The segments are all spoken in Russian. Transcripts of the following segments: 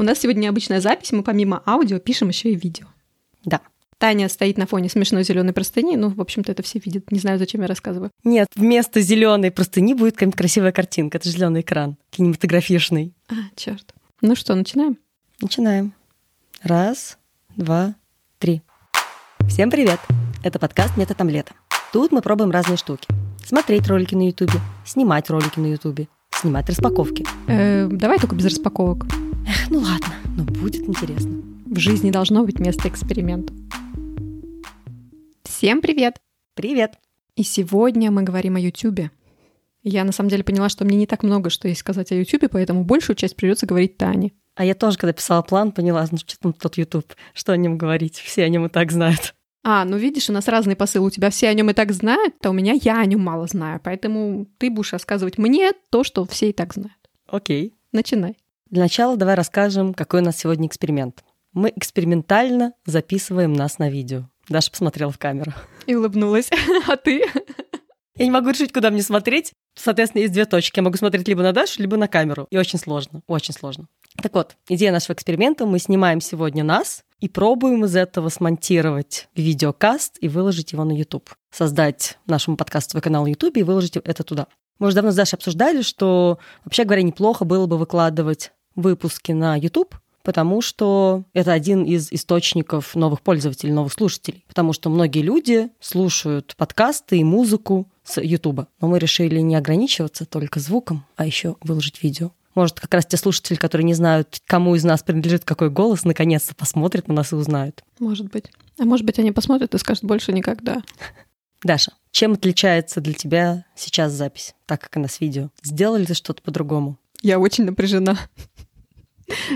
У нас сегодня необычная запись, мы помимо аудио пишем еще и видео. Да. Таня стоит на фоне смешной зеленой простыни. Ну, в общем-то, это все видят. Не знаю, зачем я рассказываю. Нет, вместо зеленой простыни будет какая-нибудь красивая картинка. Это зеленый экран, кинематографичный. А, черт. Ну что, начинаем? Начинаем. Раз, два, три. Всем привет! Это подкаст «Метод омлета». Тут мы пробуем разные штуки. Смотреть ролики на Ютубе, снимать ролики на Ютубе, снимать распаковки. Э, давай только без распаковок. Эх, ну ладно, но будет интересно. В жизни должно быть место эксперименту. Всем привет! Привет! И сегодня мы говорим о Ютубе. Я на самом деле поняла, что мне не так много что есть сказать о Ютубе, поэтому большую часть придется говорить Тане. А я тоже, когда писала план, поняла, ну что там тот Ютуб, что о нем говорить, все о нем и так знают. А, ну видишь, у нас разные посылы. У тебя все о нем и так знают, а у меня я о нем мало знаю. Поэтому ты будешь рассказывать мне то, что все и так знают. Окей. Начинай. Для начала давай расскажем, какой у нас сегодня эксперимент. Мы экспериментально записываем нас на видео. Даша посмотрела в камеру. И улыбнулась. А ты? Я не могу решить, куда мне смотреть. Соответственно, есть две точки. Я могу смотреть либо на Дашу, либо на камеру. И очень сложно, очень сложно. Так вот, идея нашего эксперимента. Мы снимаем сегодня нас и пробуем из этого смонтировать видеокаст и выложить его на YouTube. Создать нашему подкастовый канал на YouTube и выложить это туда. Мы уже давно с Дашей обсуждали, что, вообще говоря, неплохо было бы выкладывать выпуски на YouTube, потому что это один из источников новых пользователей, новых слушателей. Потому что многие люди слушают подкасты и музыку с YouTube. Но мы решили не ограничиваться только звуком, а еще выложить видео. Может, как раз те слушатели, которые не знают, кому из нас принадлежит какой голос, наконец-то посмотрят на нас и узнают. Может быть. А может быть, они посмотрят и скажут больше никогда. Даша, чем отличается для тебя сейчас запись, так как она с видео? Сделали ты что-то по-другому? Я очень напряжена.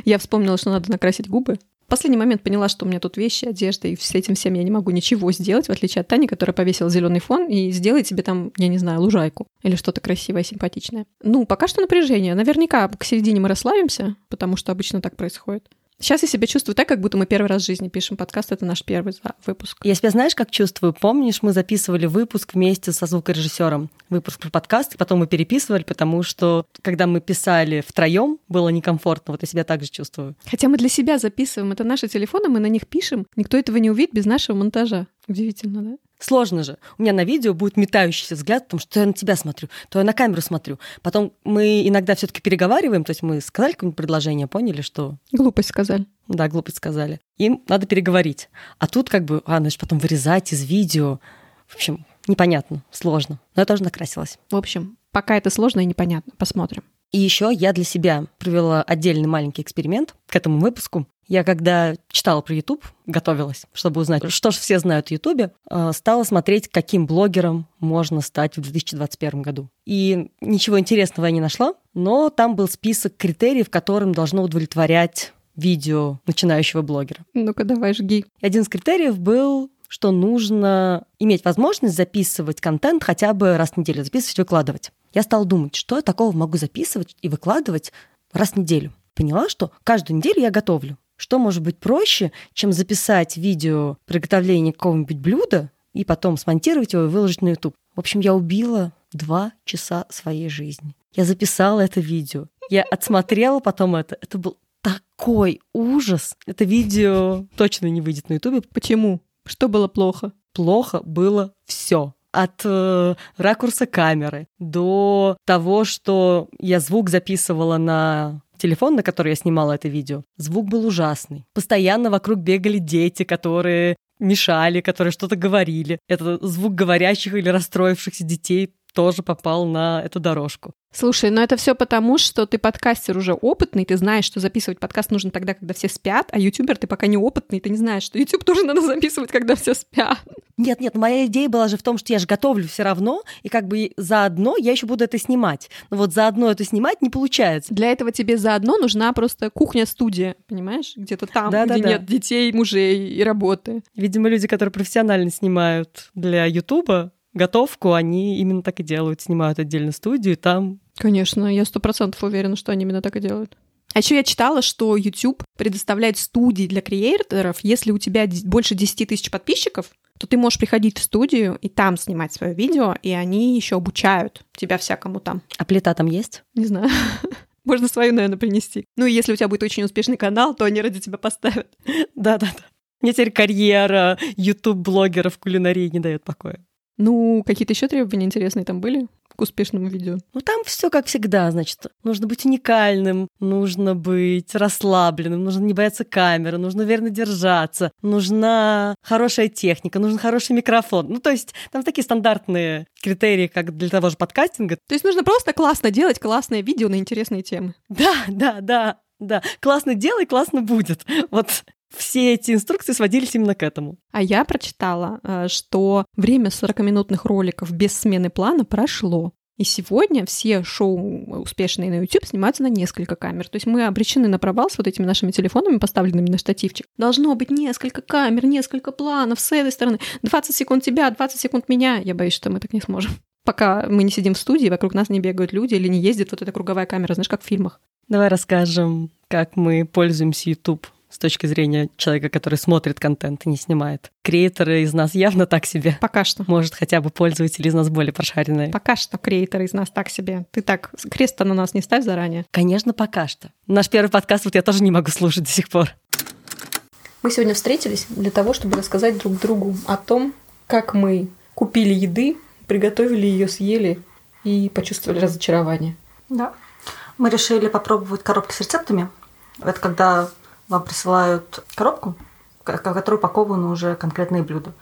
Я вспомнила, что надо накрасить губы. В последний момент поняла, что у меня тут вещи, одежда, и с этим всем я не могу ничего сделать, в отличие от Тани, которая повесила зеленый фон и сделает себе там, я не знаю, лужайку или что-то красивое, симпатичное. Ну, пока что напряжение. Наверняка к середине мы расслабимся, потому что обычно так происходит. Сейчас я себя чувствую так, как будто мы первый раз в жизни пишем подкаст. Это наш первый выпуск. Я себя знаешь, как чувствую? Помнишь, мы записывали выпуск вместе со звукорежиссером. Выпуск про подкаст, потом мы переписывали, потому что, когда мы писали втроем, было некомфортно. Вот я себя так же чувствую. Хотя мы для себя записываем. Это наши телефоны, мы на них пишем. Никто этого не увидит без нашего монтажа. Удивительно, да? Сложно же. У меня на видео будет метающийся взгляд, потому что то я на тебя смотрю, то я на камеру смотрю. Потом мы иногда все таки переговариваем, то есть мы сказали какое-нибудь предложение, поняли, что... Глупость сказали. Да, глупость сказали. Им надо переговорить. А тут как бы, а, значит, потом вырезать из видео. В общем, непонятно, сложно. Но я тоже накрасилась. В общем, пока это сложно и непонятно. Посмотрим. И еще я для себя провела отдельный маленький эксперимент к этому выпуску. Я когда читала про YouTube, готовилась, чтобы узнать, что же все знают о YouTube, стала смотреть, каким блогером можно стать в 2021 году. И ничего интересного я не нашла, но там был список критериев, которым должно удовлетворять видео начинающего блогера. Ну-ка, давай жги. Один из критериев был что нужно иметь возможность записывать контент хотя бы раз в неделю, записывать, выкладывать. Я стала думать, что я такого могу записывать и выкладывать раз в неделю. Поняла, что каждую неделю я готовлю. Что может быть проще, чем записать видео приготовления какого-нибудь блюда и потом смонтировать его и выложить на YouTube? В общем, я убила два часа своей жизни. Я записала это видео. Я отсмотрела потом это. Это был такой ужас. Это видео точно не выйдет на YouTube. Почему? Что было плохо? Плохо было все от э, ракурса камеры до того, что я звук записывала на телефон, на который я снимала это видео, звук был ужасный. Постоянно вокруг бегали дети, которые мешали, которые что-то говорили. Это звук говорящих или расстроившихся детей тоже попал на эту дорожку. Слушай, но это все потому, что ты подкастер уже опытный, ты знаешь, что записывать подкаст нужно тогда, когда все спят, а ютубер ты пока не опытный, ты не знаешь, что ютуб тоже надо записывать, когда все спят. Нет, нет, моя идея была же в том, что я же готовлю все равно, и как бы заодно я еще буду это снимать. Но вот заодно это снимать не получается. Для этого тебе заодно нужна просто кухня-студия, понимаешь? Где-то там, да, где да, нет да. детей, мужей и работы. Видимо, люди, которые профессионально снимают для Ютуба, готовку, они именно так и делают, снимают отдельно студию, и там... Конечно, я сто процентов уверена, что они именно так и делают. А еще я читала, что YouTube предоставляет студии для креаторов, если у тебя больше 10 тысяч подписчиков, то ты можешь приходить в студию и там снимать свое видео, и они еще обучают тебя всякому там. А плита там есть? Не знаю. Можно свою, наверное, принести. Ну и если у тебя будет очень успешный канал, то они ради тебя поставят. Да-да-да. Мне теперь карьера YouTube-блогера в кулинарии не дает покоя. Ну, какие-то еще требования интересные там были к успешному видео? Ну, там все как всегда, значит. Нужно быть уникальным, нужно быть расслабленным, нужно не бояться камеры, нужно верно держаться, нужна хорошая техника, нужен хороший микрофон. Ну, то есть там такие стандартные критерии, как для того же подкастинга. То есть нужно просто классно делать классное видео на интересные темы. Да, да, да, да. Классно делай, классно будет. Вот все эти инструкции сводились именно к этому. А я прочитала, э, что время 40-минутных роликов без смены плана прошло. И сегодня все шоу успешные на YouTube снимаются на несколько камер. То есть мы обречены на провал с вот этими нашими телефонами, поставленными на штативчик. Должно быть несколько камер, несколько планов с этой стороны. 20 секунд тебя, 20 секунд меня. Я боюсь, что мы так не сможем. Пока мы не сидим в студии, вокруг нас не бегают люди или не ездит вот эта круговая камера, знаешь, как в фильмах. Давай расскажем, как мы пользуемся YouTube с точки зрения человека, который смотрит контент и не снимает. Креаторы из нас явно так себе. Пока что. Может, хотя бы пользователи из нас более прошаренные. Пока что креаторы из нас так себе. Ты так крест на нас не ставь заранее. Конечно, пока что. Наш первый подкаст вот я тоже не могу слушать до сих пор. Мы сегодня встретились для того, чтобы рассказать друг другу о том, как мы купили еды, приготовили ее, съели и почувствовали разочарование. Да. Мы решили попробовать коробки с рецептами. Это когда вам присылают коробку, в которой упакованы уже конкретные блюда.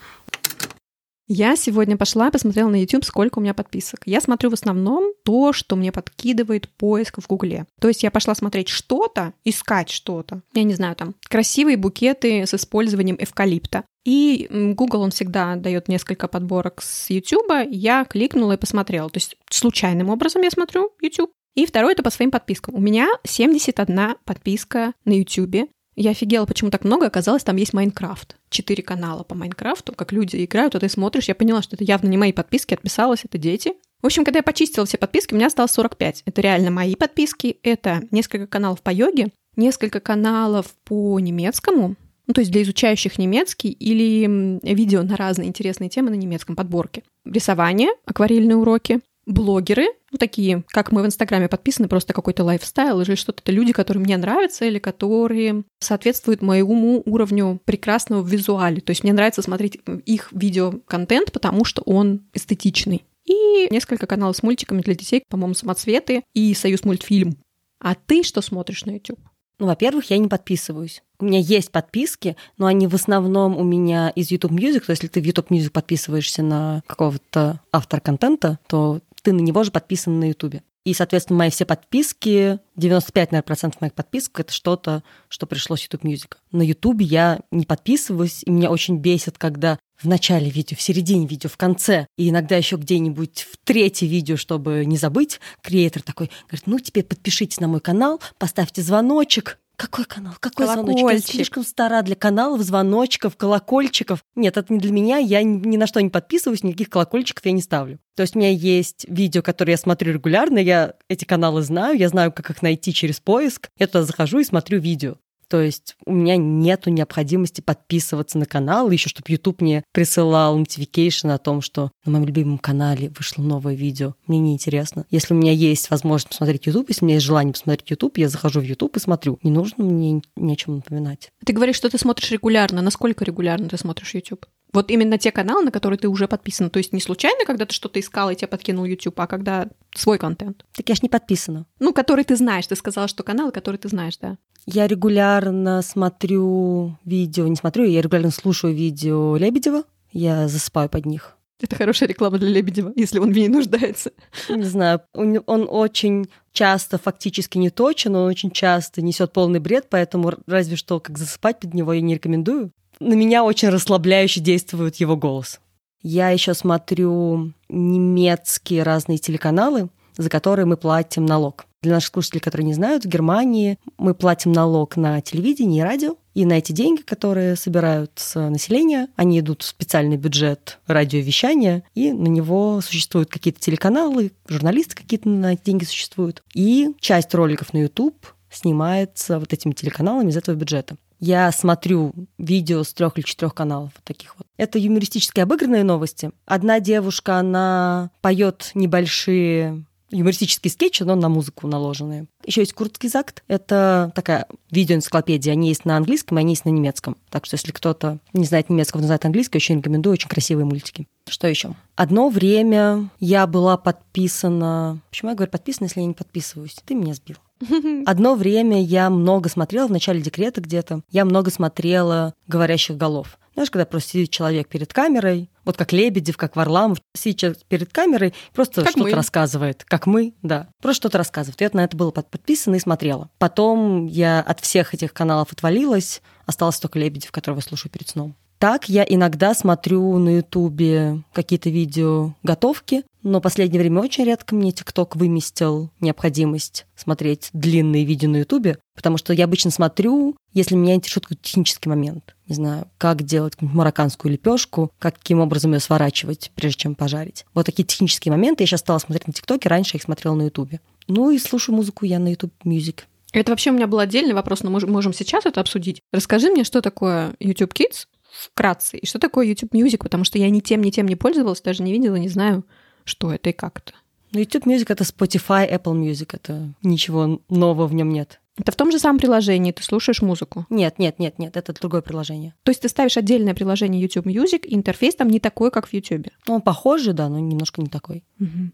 Я сегодня пошла посмотрела на YouTube, сколько у меня подписок. Я смотрю в основном то, что мне подкидывает поиск в Гугле. То есть я пошла смотреть что-то, искать что-то. Я не знаю, там, красивые букеты с использованием эвкалипта. И Google, он всегда дает несколько подборок с YouTube. Я кликнула и посмотрела. То есть случайным образом я смотрю YouTube. И второе это по своим подпискам. У меня 71 подписка на YouTube. Я офигела, почему так много. Оказалось, там есть Minecraft. Четыре канала по Minecraft'у, как люди играют, а ты смотришь. Я поняла, что это явно не мои подписки, отписалась, это дети. В общем, когда я почистила все подписки, у меня осталось 45. Это реально мои подписки. Это несколько каналов по йоге, несколько каналов по немецкому, ну, то есть для изучающих немецкий или видео на разные интересные темы на немецком подборке. Рисование, акварельные уроки, блогеры, ну, такие, как мы в Инстаграме подписаны, просто какой-то лайфстайл или что-то. Это люди, которые мне нравятся или которые соответствуют моему уровню прекрасного в визуале. То есть мне нравится смотреть их видеоконтент, потому что он эстетичный. И несколько каналов с мультиками для детей, по-моему, «Самоцветы» и «Союз мультфильм». А ты что смотришь на YouTube? Ну, во-первых, я не подписываюсь. У меня есть подписки, но они в основном у меня из YouTube Music. То есть, если ты в YouTube Music подписываешься на какого-то автора контента, то ты на него же подписан на Ютубе. И, соответственно, мои все подписки, 95, наверное, процентов моих подписок это что-то, что пришло с YouTube Music. На Ютубе я не подписываюсь, и меня очень бесит, когда в начале видео, в середине видео, в конце, и иногда еще где-нибудь в третье видео, чтобы не забыть, креатор такой говорит, ну теперь подпишитесь на мой канал, поставьте звоночек, какой канал? Какой звоночек? Я слишком стара для каналов, звоночков, колокольчиков. Нет, это не для меня. Я ни на что не подписываюсь, никаких колокольчиков я не ставлю. То есть у меня есть видео, которые я смотрю регулярно, я эти каналы знаю, я знаю, как их найти через поиск. Я туда захожу и смотрю видео. То есть у меня нету необходимости подписываться на канал, еще чтобы YouTube мне присылал notification о том, что на моем любимом канале вышло новое видео. Мне неинтересно. Если у меня есть возможность посмотреть YouTube, если у меня есть желание посмотреть YouTube, я захожу в YouTube и смотрю. Не нужно мне ни о чем напоминать. Ты говоришь, что ты смотришь регулярно. Насколько регулярно ты смотришь YouTube? Вот именно те каналы, на которые ты уже подписан. То есть не случайно, когда ты что-то искал и тебе подкинул YouTube, а когда свой контент. Так я ж не подписана. Ну, который ты знаешь. Ты сказала, что каналы, которые ты знаешь, да. Я регулярно смотрю видео, не смотрю, я регулярно слушаю видео Лебедева, я засыпаю под них. Это хорошая реклама для Лебедева, если он в ней нуждается. Не знаю, он, он очень часто фактически не точен, он очень часто несет полный бред, поэтому разве что как засыпать под него я не рекомендую. На меня очень расслабляюще действует его голос. Я еще смотрю немецкие разные телеканалы, за которые мы платим налог. Для наших слушателей, которые не знают, в Германии мы платим налог на телевидение и радио, и на эти деньги, которые собирают с населения, они идут в специальный бюджет радиовещания, и на него существуют какие-то телеканалы, журналисты какие-то на эти деньги существуют. И часть роликов на YouTube снимается вот этими телеканалами из этого бюджета. Я смотрю видео с трех или четырех каналов вот таких вот. Это юмористически обыгранные новости. Одна девушка, она поет небольшие юмористические скетчи, но на музыку наложенные. Еще есть Куртгизакт. Это такая видеоэнциклопедия. Они есть на английском, и они есть на немецком. Так что если кто-то не знает немецкого, но знает английский, очень рекомендую. Очень красивые мультики. Что еще? Одно время я была подписана... Почему я говорю подписана, если я не подписываюсь? Ты меня сбил. Одно время я много смотрела, в начале декрета где-то, я много смотрела «Говорящих голов». Знаешь, когда просто сидит человек перед камерой, вот как Лебедев, как Варламов, сидит перед камерой, просто что-то рассказывает. Как мы, да. Просто что-то рассказывает. Я на это было под- подписана и смотрела. Потом я от всех этих каналов отвалилась, осталось только Лебедев, которого я слушаю перед сном. Так я иногда смотрю на Ютубе какие-то видео готовки, но последнее время очень редко мне ТикТок выместил необходимость смотреть длинные видео на Ютубе, потому что я обычно смотрю, если меня интересует какой-то технический момент. Не знаю, как делать марокканскую лепешку, каким образом ее сворачивать, прежде чем пожарить. Вот такие технические моменты я сейчас стала смотреть на ТикТоке, раньше я их смотрела на Ютубе. Ну и слушаю музыку я на YouTube Music. Это вообще у меня был отдельный вопрос, но мы можем сейчас это обсудить. Расскажи мне, что такое YouTube Kids вкратце, и что такое YouTube Music, потому что я ни тем, ни тем не пользовалась, даже не видела, не знаю, что это и как это. Ну, YouTube Music — это Spotify, Apple Music. Это ничего нового в нем нет. Это в том же самом приложении ты слушаешь музыку. Нет, нет, нет, нет, это другое приложение. То есть ты ставишь отдельное приложение YouTube Music, и интерфейс там не такой, как в YouTube. Ну, он похожий, да, но немножко не такой.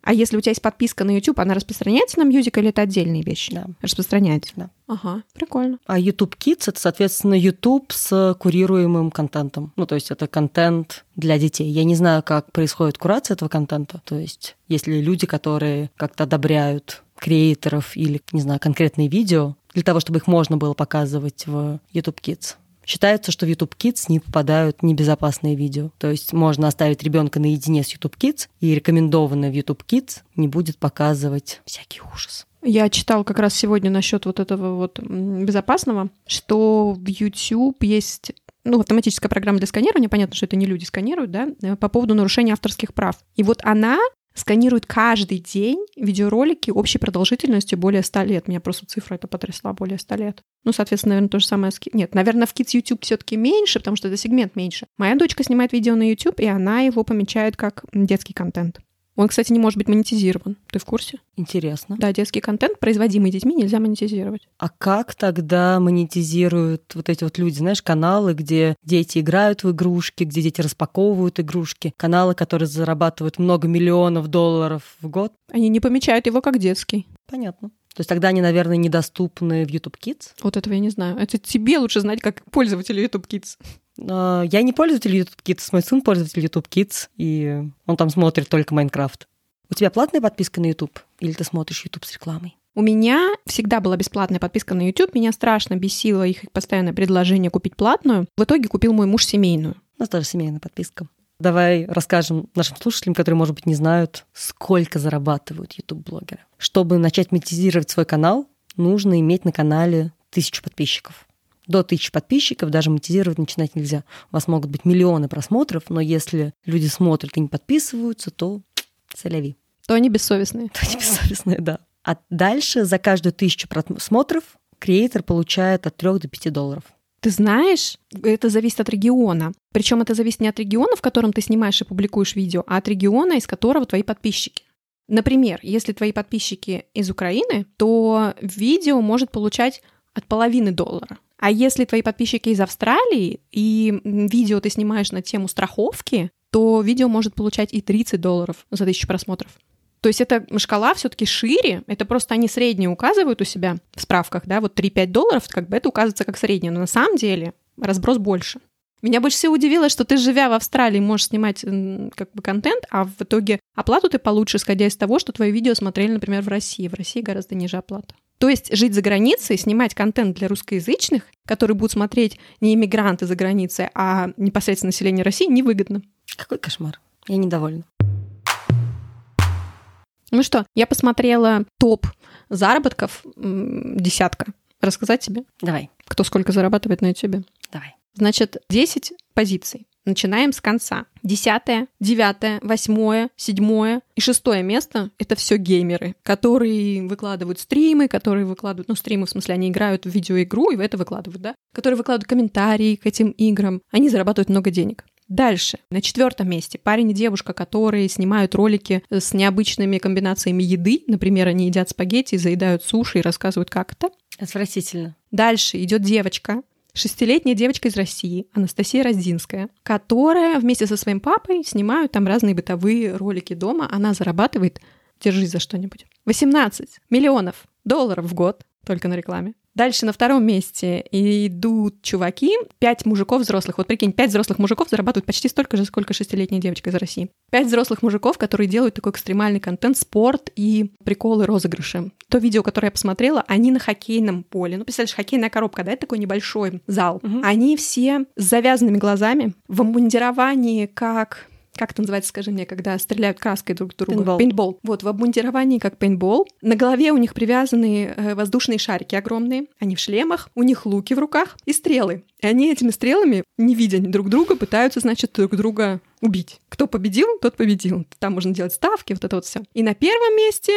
А если у тебя есть подписка на YouTube, она распространяется на Music или это отдельные вещи? Да. Распространяется. Да. Ага, прикольно. А YouTube Kids — это, соответственно, YouTube с курируемым контентом. Ну, то есть это контент для детей. Я не знаю, как происходит курация этого контента. То есть есть ли люди, которые как-то одобряют креаторов или, не знаю, конкретные видео для того, чтобы их можно было показывать в YouTube Kids. Считается, что в YouTube Kids не попадают небезопасные видео. То есть можно оставить ребенка наедине с YouTube Kids, и рекомендованное в YouTube Kids не будет показывать всякий ужас. Я читал как раз сегодня насчет вот этого вот безопасного, что в YouTube есть ну, автоматическая программа для сканирования, понятно, что это не люди сканируют, да, э, по поводу нарушения авторских прав. И вот она сканирует каждый день видеоролики общей продолжительностью более 100 лет. Меня просто цифра это потрясла, более 100 лет. Ну, соответственно, наверное, то же самое Нет, наверное, в Kids YouTube все таки меньше, потому что это сегмент меньше. Моя дочка снимает видео на YouTube, и она его помечает как детский контент. Он, кстати, не может быть монетизирован. Ты в курсе? Интересно. Да, детский контент, производимый детьми, нельзя монетизировать. А как тогда монетизируют вот эти вот люди, знаешь, каналы, где дети играют в игрушки, где дети распаковывают игрушки, каналы, которые зарабатывают много миллионов долларов в год? Они не помечают его как детский. Понятно. То есть тогда они, наверное, недоступны в YouTube Kids. Вот этого я не знаю. Это тебе лучше знать, как пользователю YouTube Kids. А, Я не пользователь YouTube Kids, мой сын пользователь YouTube Kids, и он там смотрит только Майнкрафт. У тебя платная подписка на YouTube? Или ты смотришь YouTube с рекламой? У меня всегда была бесплатная подписка на YouTube. Меня страшно бесило их постоянное предложение купить платную. В итоге купил мой муж семейную. У нас даже семейная подписка. Давай расскажем нашим слушателям, которые, может быть, не знают, сколько зарабатывают YouTube-блогеры. Чтобы начать монетизировать свой канал, нужно иметь на канале тысячу подписчиков. До тысячи подписчиков даже монетизировать начинать нельзя. У вас могут быть миллионы просмотров, но если люди смотрят и не подписываются, то соляви. То они бессовестные. То они бессовестные, да. А дальше за каждую тысячу просмотров креатор получает от 3 до 5 долларов. Ты знаешь, это зависит от региона. Причем это зависит не от региона, в котором ты снимаешь и публикуешь видео, а от региона, из которого твои подписчики. Например, если твои подписчики из Украины, то видео может получать от половины доллара. А если твои подписчики из Австралии, и видео ты снимаешь на тему страховки, то видео может получать и 30 долларов за тысячу просмотров. То есть эта шкала все-таки шире, это просто они средние указывают у себя в справках, да, вот 3-5 долларов, как бы это указывается как среднее, но на самом деле разброс больше. Меня больше всего удивило, что ты, живя в Австралии, можешь снимать как бы контент, а в итоге оплату ты получишь, исходя из того, что твои видео смотрели, например, в России. В России гораздо ниже оплата. То есть жить за границей, снимать контент для русскоязычных, которые будут смотреть не иммигранты за границей, а непосредственно население России, невыгодно. Какой кошмар. Я недовольна. Ну что, я посмотрела топ заработков десятка. Рассказать тебе, Давай, кто сколько зарабатывает на YouTube? давай. Значит, 10 позиций. Начинаем с конца. Десятое, девятое, восьмое, седьмое и шестое место — это все геймеры, которые выкладывают стримы, которые выкладывают, ну, стримы, в смысле, они играют в видеоигру и в это выкладывают, да? Которые выкладывают комментарии к этим играм. Они зарабатывают много денег. Дальше. На четвертом месте парень и девушка, которые снимают ролики с необычными комбинациями еды. Например, они едят спагетти, заедают суши и рассказывают, как это. Отвратительно. Дальше идет девочка, шестилетняя девочка из России, Анастасия Раздинская, которая вместе со своим папой снимают там разные бытовые ролики дома. Она зарабатывает, держись за что-нибудь, 18 миллионов долларов в год только на рекламе. Дальше на втором месте идут чуваки, пять мужиков взрослых. Вот прикинь, пять взрослых мужиков зарабатывают почти столько же, сколько шестилетняя девочка из России. Пять взрослых мужиков, которые делают такой экстремальный контент, спорт и приколы, розыгрыши. То видео, которое я посмотрела, они на хоккейном поле. Ну, представляешь, хоккейная коробка, да, это такой небольшой зал. Мгм. Они все с завязанными глазами, в обмундировании, как как это называется, скажи мне, когда стреляют краской друг друга? Пейнтбол. Пейнтбол. Вот, в обмундировании как пейнтбол. На голове у них привязаны э, воздушные шарики огромные. Они в шлемах, у них луки в руках и стрелы. И они этими стрелами, не видя друг друга, пытаются, значит, друг друга убить. Кто победил, тот победил. Там можно делать ставки, вот это вот все. И на первом месте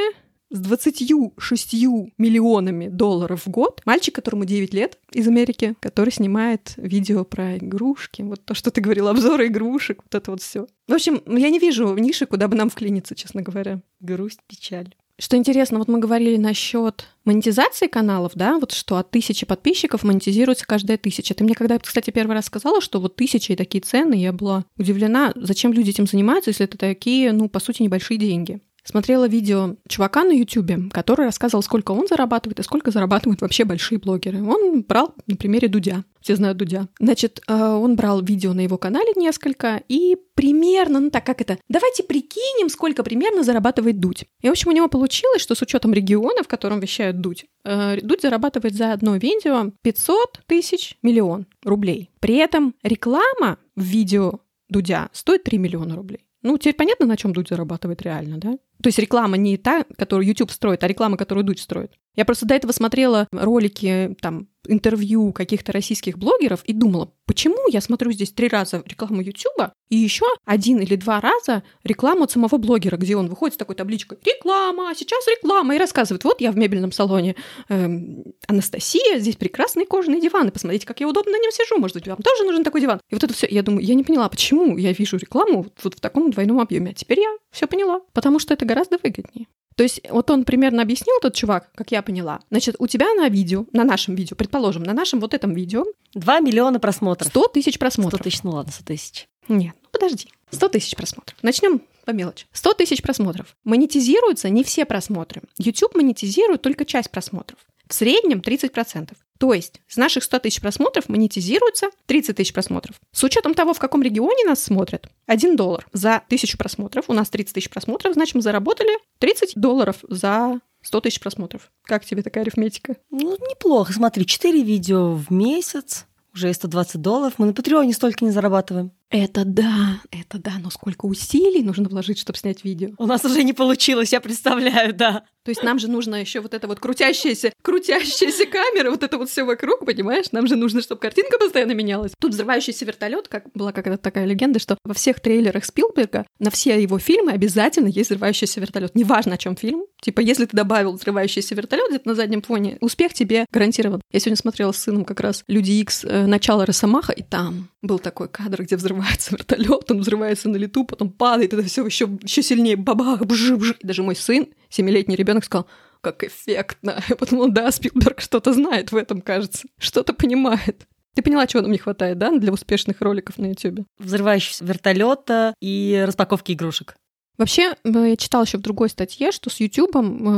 с 26 миллионами долларов в год мальчик, которому 9 лет из Америки, который снимает видео про игрушки. Вот то, что ты говорила, обзоры игрушек, вот это вот все. В общем, я не вижу ниши, куда бы нам вклиниться, честно говоря. Грусть, печаль. Что интересно, вот мы говорили насчет монетизации каналов, да, вот что от тысячи подписчиков монетизируется каждая тысяча. Ты мне когда, кстати, первый раз сказала, что вот тысяча и такие цены, я была удивлена, зачем люди этим занимаются, если это такие, ну, по сути, небольшие деньги. Смотрела видео чувака на Ютубе, который рассказывал, сколько он зарабатывает и сколько зарабатывают вообще большие блогеры. Он брал на примере Дудя. Все знают Дудя. Значит, э, он брал видео на его канале несколько и примерно, ну так как это, давайте прикинем, сколько примерно зарабатывает Дудь. И, в общем, у него получилось, что с учетом региона, в котором вещает Дудь, э, Дудь зарабатывает за одно видео 500 тысяч миллион рублей. При этом реклама в видео Дудя стоит 3 миллиона рублей. Ну, теперь понятно, на чем Дудь зарабатывает реально, да? То есть реклама не та, которую YouTube строит, а реклама, которую Дудь строит. Я просто до этого смотрела ролики, там, интервью каких-то российских блогеров и думала, почему я смотрю здесь три раза рекламу YouTube и еще один или два раза рекламу от самого блогера, где он выходит с такой табличкой «Реклама! Сейчас реклама!» и рассказывает, вот я в мебельном салоне эм, Анастасия, здесь прекрасные кожаные диваны, посмотрите, как я удобно на нем сижу, может быть, вам тоже нужен такой диван. И вот это все, я думаю, я не поняла, почему я вижу рекламу вот, в таком двойном объеме. А теперь я все поняла, потому что это гораздо выгоднее. То есть вот он примерно объяснил, тот чувак, как я поняла. Значит, у тебя на видео, на нашем видео, предположим, на нашем вот этом видео 2 миллиона просмотров. 100 тысяч 100 просмотров. тысяч, ну ладно, 100 тысяч. Нет, ну подожди. 100 тысяч просмотров. Начнем по мелочи. 100 тысяч просмотров. Монетизируются не все просмотры. YouTube монетизирует только часть просмотров. В среднем 30%. То есть с наших 100 тысяч просмотров монетизируется 30 тысяч просмотров. С учетом того, в каком регионе нас смотрят, 1 доллар за тысячу просмотров. У нас 30 тысяч просмотров, значит, мы заработали 30 долларов за 100 тысяч просмотров. Как тебе такая арифметика? Ну, неплохо. Смотри, 4 видео в месяц, уже и 120 долларов. Мы на Патреоне столько не зарабатываем. Это да, это да, но сколько усилий нужно вложить, чтобы снять видео. У нас уже не получилось, я представляю, да. То есть нам же нужно еще вот это вот крутящаяся, крутящаяся камера, вот это вот все вокруг, понимаешь? Нам же нужно, чтобы картинка постоянно менялась. Тут взрывающийся вертолет, как была когда-то такая легенда, что во всех трейлерах Спилберга на все его фильмы обязательно есть взрывающийся вертолет. Неважно, о чем фильм. Типа, если ты добавил взрывающийся вертолет где-то на заднем фоне, успех тебе гарантирован. Я сегодня смотрела с сыном как раз Люди Икс начало Росомаха, и там был такой кадр, где взрывается вертолет, он взрывается на лету, потом падает, это все еще, еще сильнее бабах, бжи, бжи. Даже мой сын, семилетний ребенок, сказал, как эффектно. Я подумала, да, Спилберг что-то знает в этом, кажется, что-то понимает. Ты поняла, чего нам не хватает, да, для успешных роликов на YouTube? Взрывающегося вертолета и распаковки игрушек. Вообще, э, я читала еще в другой статье, что с YouTube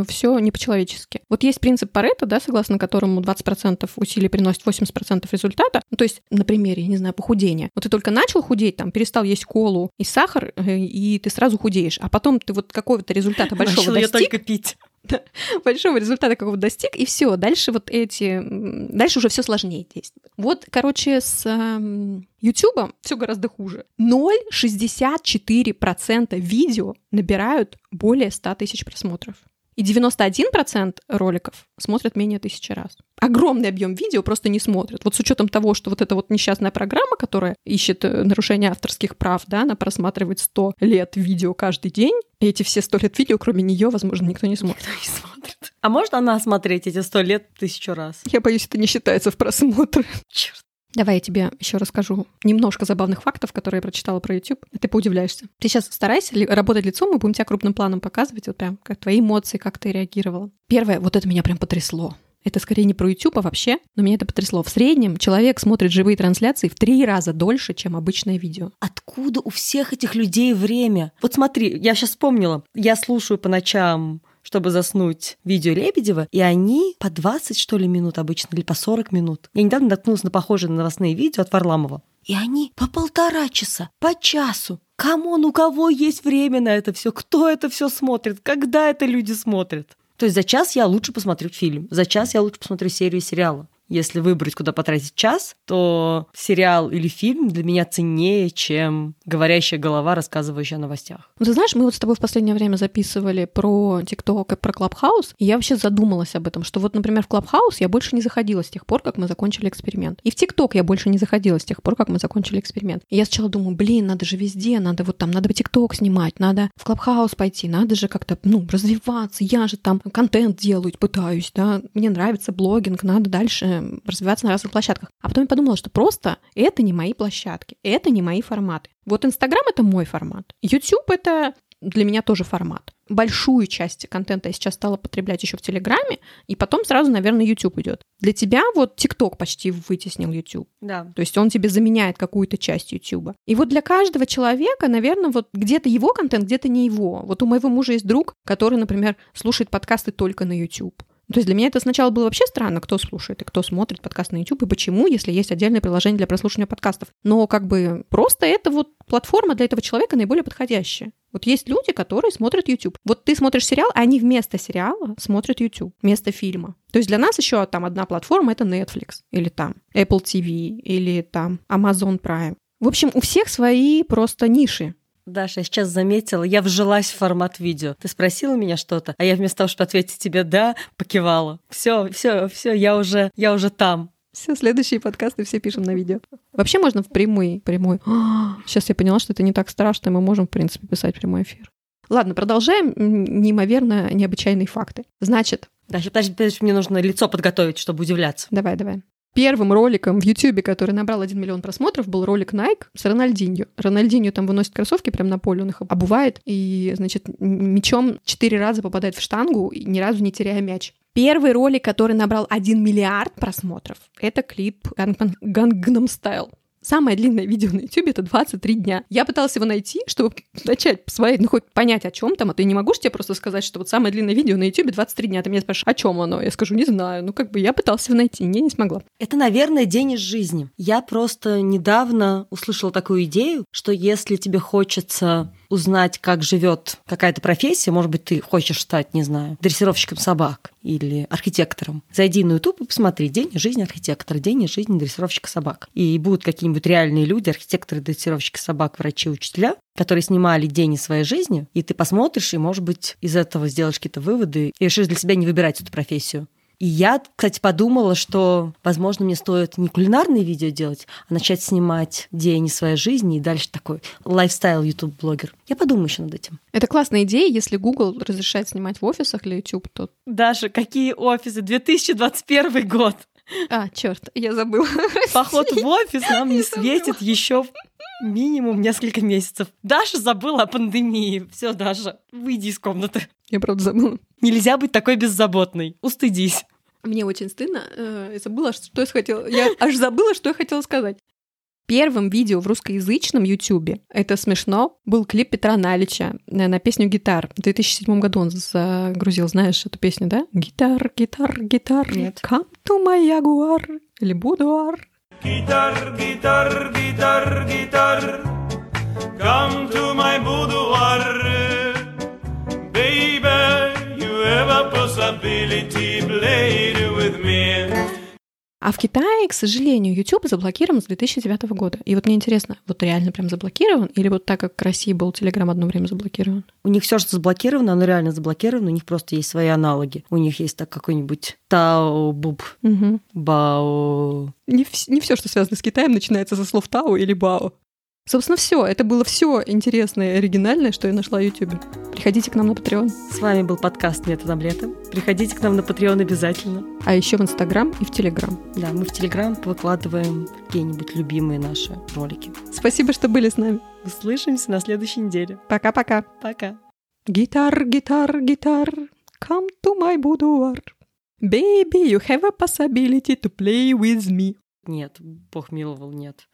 все не по-человечески. Вот есть принцип Паретта, да, согласно которому 20% усилий приносит 80% результата. Ну, то есть, на примере, я не знаю, похудения. Вот ты только начал худеть, там, перестал есть колу и сахар, э, и ты сразу худеешь. А потом ты вот какого-то результата большого Начала я достиг, только пить. большого результата какого достиг, и все, дальше вот эти, дальше уже все сложнее действует. Вот, короче, с эм, YouTube все гораздо хуже. 0,64% видео набирают более 100 тысяч просмотров. И 91% роликов смотрят менее тысячи раз. Огромный объем видео просто не смотрят. Вот с учетом того, что вот эта вот несчастная программа, которая ищет э, нарушение авторских прав, да, она просматривает 100 лет видео каждый день, и эти все 100 лет видео, кроме нее, возможно, никто не смотрит. Не смотрит. А может она смотреть эти сто лет тысячу раз? Я боюсь, это не считается в просмотры. Черт. Давай я тебе еще расскажу немножко забавных фактов, которые я прочитала про YouTube. Ты поудивляешься. Ты сейчас старайся ли, работать лицом, мы будем тебя крупным планом показывать, вот прям как твои эмоции, как ты реагировала. Первое, вот это меня прям потрясло. Это скорее не про YouTube, а вообще, но меня это потрясло. В среднем человек смотрит живые трансляции в три раза дольше, чем обычное видео. Откуда у всех этих людей время? Вот смотри, я сейчас вспомнила. Я слушаю по ночам чтобы заснуть видео Лебедева, и они по 20, что ли, минут обычно, или по 40 минут. Я недавно наткнулась на похожие на новостные видео от Варламова. И они по полтора часа, по часу. Кому, у кого есть время на это все? Кто это все смотрит? Когда это люди смотрят? То есть за час я лучше посмотрю фильм, за час я лучше посмотрю серию сериала если выбрать, куда потратить час, то сериал или фильм для меня ценнее, чем говорящая голова, рассказывающая о новостях. Ну, ты знаешь, мы вот с тобой в последнее время записывали про ТикТок и про Клабхаус, и я вообще задумалась об этом, что вот, например, в Клабхаус я больше не заходила с тех пор, как мы закончили эксперимент. И в ТикТок я больше не заходила с тех пор, как мы закончили эксперимент. И я сначала думаю, блин, надо же везде, надо вот там, надо бы ТикТок снимать, надо в Клабхаус пойти, надо же как-то, ну, развиваться, я же там контент делаю, пытаюсь, да, мне нравится блогинг, надо дальше развиваться на разных площадках. А потом я подумала, что просто это не мои площадки, это не мои форматы. Вот Инстаграм — это мой формат. YouTube — это для меня тоже формат. Большую часть контента я сейчас стала потреблять еще в Телеграме, и потом сразу, наверное, YouTube идет. Для тебя вот ТикТок почти вытеснил YouTube. Да. То есть он тебе заменяет какую-то часть YouTube. И вот для каждого человека, наверное, вот где-то его контент, где-то не его. Вот у моего мужа есть друг, который, например, слушает подкасты только на YouTube. То есть для меня это сначала было вообще странно, кто слушает и кто смотрит подкаст на YouTube, и почему, если есть отдельное приложение для прослушивания подкастов. Но как бы просто это вот платформа для этого человека наиболее подходящая. Вот есть люди, которые смотрят YouTube. Вот ты смотришь сериал, а они вместо сериала смотрят YouTube, вместо фильма. То есть для нас еще там одна платформа — это Netflix, или там Apple TV, или там Amazon Prime. В общем, у всех свои просто ниши. Даша, я сейчас заметила, я вжилась в формат видео. Ты спросила меня что-то, а я вместо того, чтобы ответить тебе «да», покивала. Все, все, все, я уже, я уже там. Все, следующие подкасты все пишем на видео. Вообще можно в прямой, прямой. Сейчас я поняла, что это не так страшно, мы можем, в принципе, писать прямой эфир. Ладно, продолжаем неимоверно необычайные факты. Значит... Даша, подожди, подожди, мне нужно лицо подготовить, чтобы удивляться. Давай, давай. Первым роликом в Ютубе, который набрал 1 миллион просмотров, был ролик Nike с Рональдинью. Рональдинью там выносит кроссовки прямо на поле, он их обувает, и, значит, мячом четыре раза попадает в штангу, ни разу не теряя мяч. Первый ролик, который набрал 1 миллиард просмотров, это клип Gangnam Style. Самое длинное видео на YouTube это 23 дня. Я пыталась его найти, чтобы начать посмотреть, ну хоть понять, о чем там, а ты не могу тебе просто сказать, что вот самое длинное видео на YouTube 23 дня. Ты меня спрашиваешь, о чем оно? Я скажу, не знаю. Ну как бы я пыталась его найти, не, не смогла. Это, наверное, день из жизни. Я просто недавно услышала такую идею, что если тебе хочется узнать, как живет какая-то профессия, может быть, ты хочешь стать, не знаю, дрессировщиком собак или архитектором, зайди на YouTube и посмотри «День жизни архитектора», «День жизни дрессировщика собак». И будут какие-нибудь реальные люди, архитекторы, дрессировщики собак, врачи, учителя, которые снимали день из своей жизни, и ты посмотришь, и, может быть, из этого сделаешь какие-то выводы и решишь для себя не выбирать эту профессию. И я, кстати, подумала, что, возможно, мне стоит не кулинарные видео делать, а начать снимать день своей жизни и дальше такой лайфстайл YouTube-блогер. Я подумаю еще над этим. Это классная идея, если Google разрешает снимать в офисах для YouTube, то... Даша, какие офисы? 2021 год. А, черт, я забыла. Поход в офис нам не светит еще минимум несколько месяцев. Даша забыла о пандемии. Все, Даша, выйди из комнаты. Я правда забыла. Нельзя быть такой беззаботной. Устыдись. Мне очень стыдно. Э, я забыла, что я хотела. Я аж забыла, что я хотела сказать. Первым видео в русскоязычном Ютубе, это смешно, был клип Петра Налича на песню «Гитар». В 2007 году он загрузил, знаешь эту песню, да? «Гитар, гитар, гитар, Нет. come to my Jaguar» или «Будуар». Guitar, guitar, guitar, guitar, come to my boudoir. Baby, you have a possibility, play. А в Китае, к сожалению, YouTube заблокирован с 2009 года. И вот мне интересно, вот реально прям заблокирован? Или вот так, как в России был Telegram одно время заблокирован? У них все, что заблокировано, оно реально заблокировано, у них просто есть свои аналоги. У них есть так какой-нибудь Тао Буб, Угу. Бао. Не, вс- не все, что связано с Китаем, начинается со слов Тао или Бао. Собственно, все. Это было все интересное и оригинальное, что я нашла в YouTube. Приходите к нам на Patreon. С вами был подкаст «Методом летом». Приходите к нам на Patreon обязательно. А еще в Инстаграм и в Телеграм. Да, мы в Телеграм выкладываем какие-нибудь любимые наши ролики. Спасибо, что были с нами. Услышимся на следующей неделе. Пока-пока. Пока. Гитар, гитар, гитар, come to my boudoir. Baby, you have a possibility to play with me. Нет, бог миловал, нет.